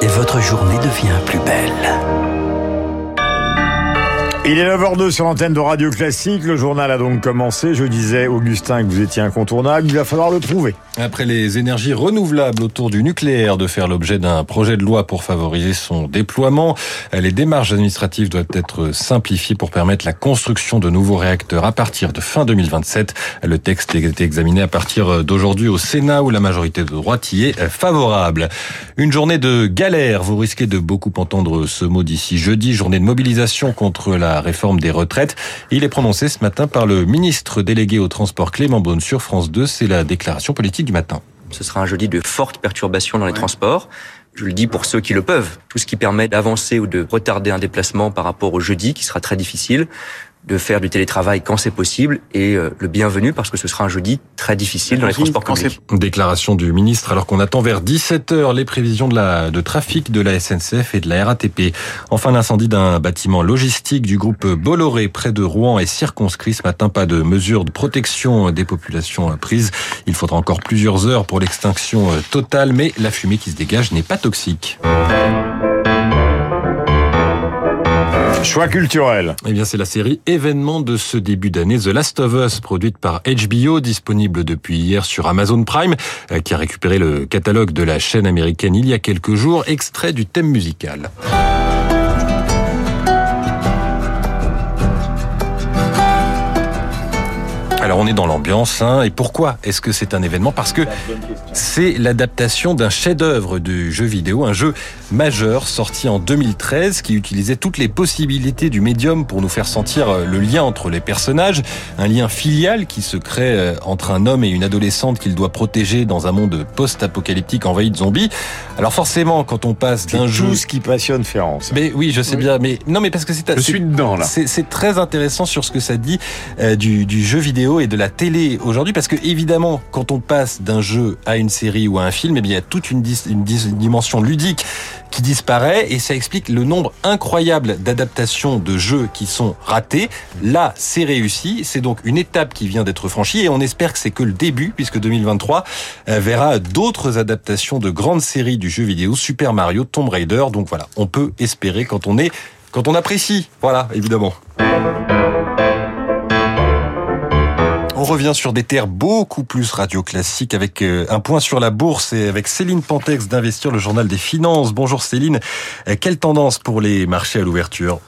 Et votre journée devient plus belle. Il est 9h02 sur l'antenne de Radio Classique. Le journal a donc commencé. Je disais, Augustin, que vous étiez incontournable. Il va falloir le prouver. Après les énergies renouvelables autour du nucléaire de faire l'objet d'un projet de loi pour favoriser son déploiement, les démarches administratives doivent être simplifiées pour permettre la construction de nouveaux réacteurs à partir de fin 2027. Le texte été examiné à partir d'aujourd'hui au Sénat où la majorité de droite y est favorable. Une journée de galère. Vous risquez de beaucoup entendre ce mot d'ici jeudi. Journée de mobilisation contre la réforme des retraites. Il est prononcé ce matin par le ministre délégué au transport Clément Beaune sur France 2. C'est la déclaration politique du matin. Ce sera un jeudi de fortes perturbations dans les transports. Je le dis pour ceux qui le peuvent. Tout ce qui permet d'avancer ou de retarder un déplacement par rapport au jeudi, qui sera très difficile de faire du télétravail quand c'est possible et euh, le bienvenu parce que ce sera un jeudi très difficile dans les transports publics. Déclaration du ministre alors qu'on attend vers 17h les prévisions de la de trafic de la SNCF et de la RATP. Enfin l'incendie d'un bâtiment logistique du groupe Bolloré près de Rouen est circonscrit ce matin pas de mesures de protection des populations prises. Il faudra encore plusieurs heures pour l'extinction totale mais la fumée qui se dégage n'est pas toxique. Choix culturel. Eh bien, c'est la série événement de ce début d'année, The Last of Us, produite par HBO, disponible depuis hier sur Amazon Prime, euh, qui a récupéré le catalogue de la chaîne américaine il y a quelques jours, extrait du thème musical. Alors on est dans l'ambiance, hein, et pourquoi est-ce que c'est un événement? Parce que c'est l'adaptation d'un chef-d'œuvre du jeu vidéo, un jeu majeur sorti en 2013 qui utilisait toutes les possibilités du médium pour nous faire sentir euh, le lien entre les personnages, un lien filial qui se crée euh, entre un homme et une adolescente qu'il doit protéger dans un monde post-apocalyptique envahi de zombies. Alors forcément, quand on passe d'un jeu, tout ce qui passionne Ferrance. mais oui, je sais bien, mais non, mais parce que c'est Je suis dedans là. c'est c'est très intéressant sur ce que ça dit euh, du, du jeu vidéo et de la télé aujourd'hui, parce que évidemment, quand on passe d'un jeu à une série ou à un film, eh bien, il y a toute une, une dimension ludique qui disparaît et ça explique le nombre incroyable d'adaptations de jeux qui sont ratés. Là, c'est réussi. C'est donc une étape qui vient d'être franchie et on espère que c'est que le début puisque 2023 euh, verra d'autres adaptations de grandes séries du jeu vidéo, Super Mario, Tomb Raider. Donc voilà, on peut espérer quand on est, quand on apprécie. Voilà, évidemment. Revient sur des terres beaucoup plus radio classiques avec euh, un point sur la bourse et avec Céline Pantex d'Investir, le journal des finances. Bonjour Céline. Euh, Quelle tendance pour les marchés à l'ouverture?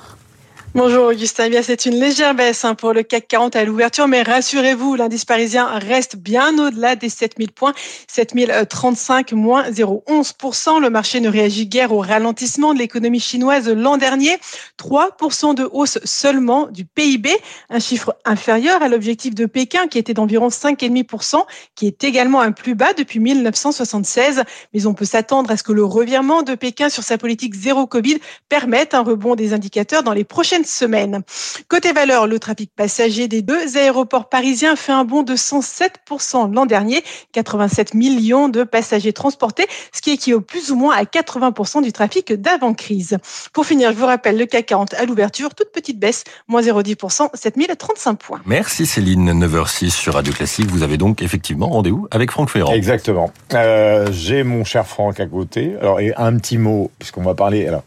Bonjour Augustin, bien c'est une légère baisse hein, pour le CAC 40 à l'ouverture, mais rassurez-vous, l'indice parisien reste bien au-delà des 7000 points, 7035 moins 0,11%. Le marché ne réagit guère au ralentissement de l'économie chinoise l'an dernier, 3% de hausse seulement du PIB, un chiffre inférieur à l'objectif de Pékin qui était d'environ 5,5%, qui est également un plus bas depuis 1976. Mais on peut s'attendre à ce que le revirement de Pékin sur sa politique zéro Covid permette un rebond des indicateurs dans les prochaines semaines. Côté valeur, le trafic passager des deux aéroports parisiens fait un bond de 107% l'an dernier, 87 millions de passagers transportés, ce qui équivaut plus ou moins à 80% du trafic d'avant-crise. Pour finir, je vous rappelle le CAC 40 à l'ouverture, toute petite baisse, moins 0,10%, 7035 points. Merci Céline, 9h06 sur Radio Classique. Vous avez donc effectivement rendez-vous avec Franck Ferrand. Exactement. Euh, J'ai mon cher Franck à côté. Alors, et un petit mot, puisqu'on va parler. Alors,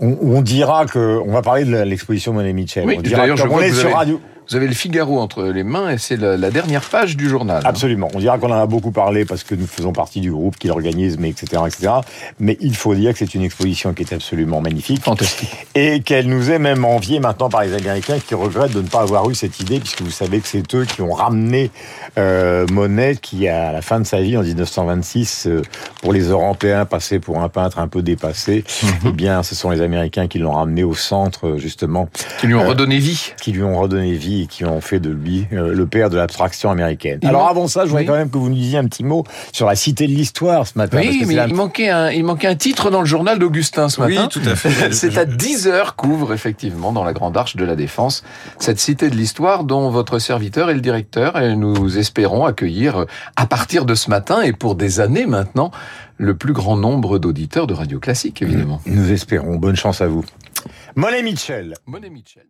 on, on dira que on va parler de l'exposition Monet Mitchell. Oui, on dira je on est sur avez- radio. Vous avez le Figaro entre les mains et c'est la, la dernière page du journal. Absolument. On dira qu'on en a beaucoup parlé parce que nous faisons partie du groupe qui l'organise, mais etc., etc. Mais il faut dire que c'est une exposition qui est absolument magnifique. Fantastique. Et qu'elle nous est même enviée maintenant par les Américains qui regrettent de ne pas avoir eu cette idée, puisque vous savez que c'est eux qui ont ramené euh, Monet, qui à la fin de sa vie en 1926, euh, pour les Européens passé pour un peintre un peu dépassé, eh bien, ce sont les Américains qui l'ont ramené au centre justement, Qui lui ont Euh, redonné vie. qui lui ont redonné vie qui ont fait de lui euh, le père de l'abstraction américaine. Il Alors avant ça, je voudrais Oui. quand même que vous nous disiez un petit mot sur la cité de l'histoire ce matin. parce Oui, que mais il manquait, un, il manquait un titre dans le journal d'Augustin ce Oui, matin. tout à fait. C'est à 10 heures qu'ouvre effectivement dans la Grande Arche de la Défense cette cité de l'histoire dont votre serviteur est le directeur et nous espérons accueillir euh, à partir de ce matin et pour des années maintenant le plus grand nombre d'auditeurs de Radio Classique évidemment. Nous espérons. Bonne chance à vous. Monet Mitchell. Monet Mitchell.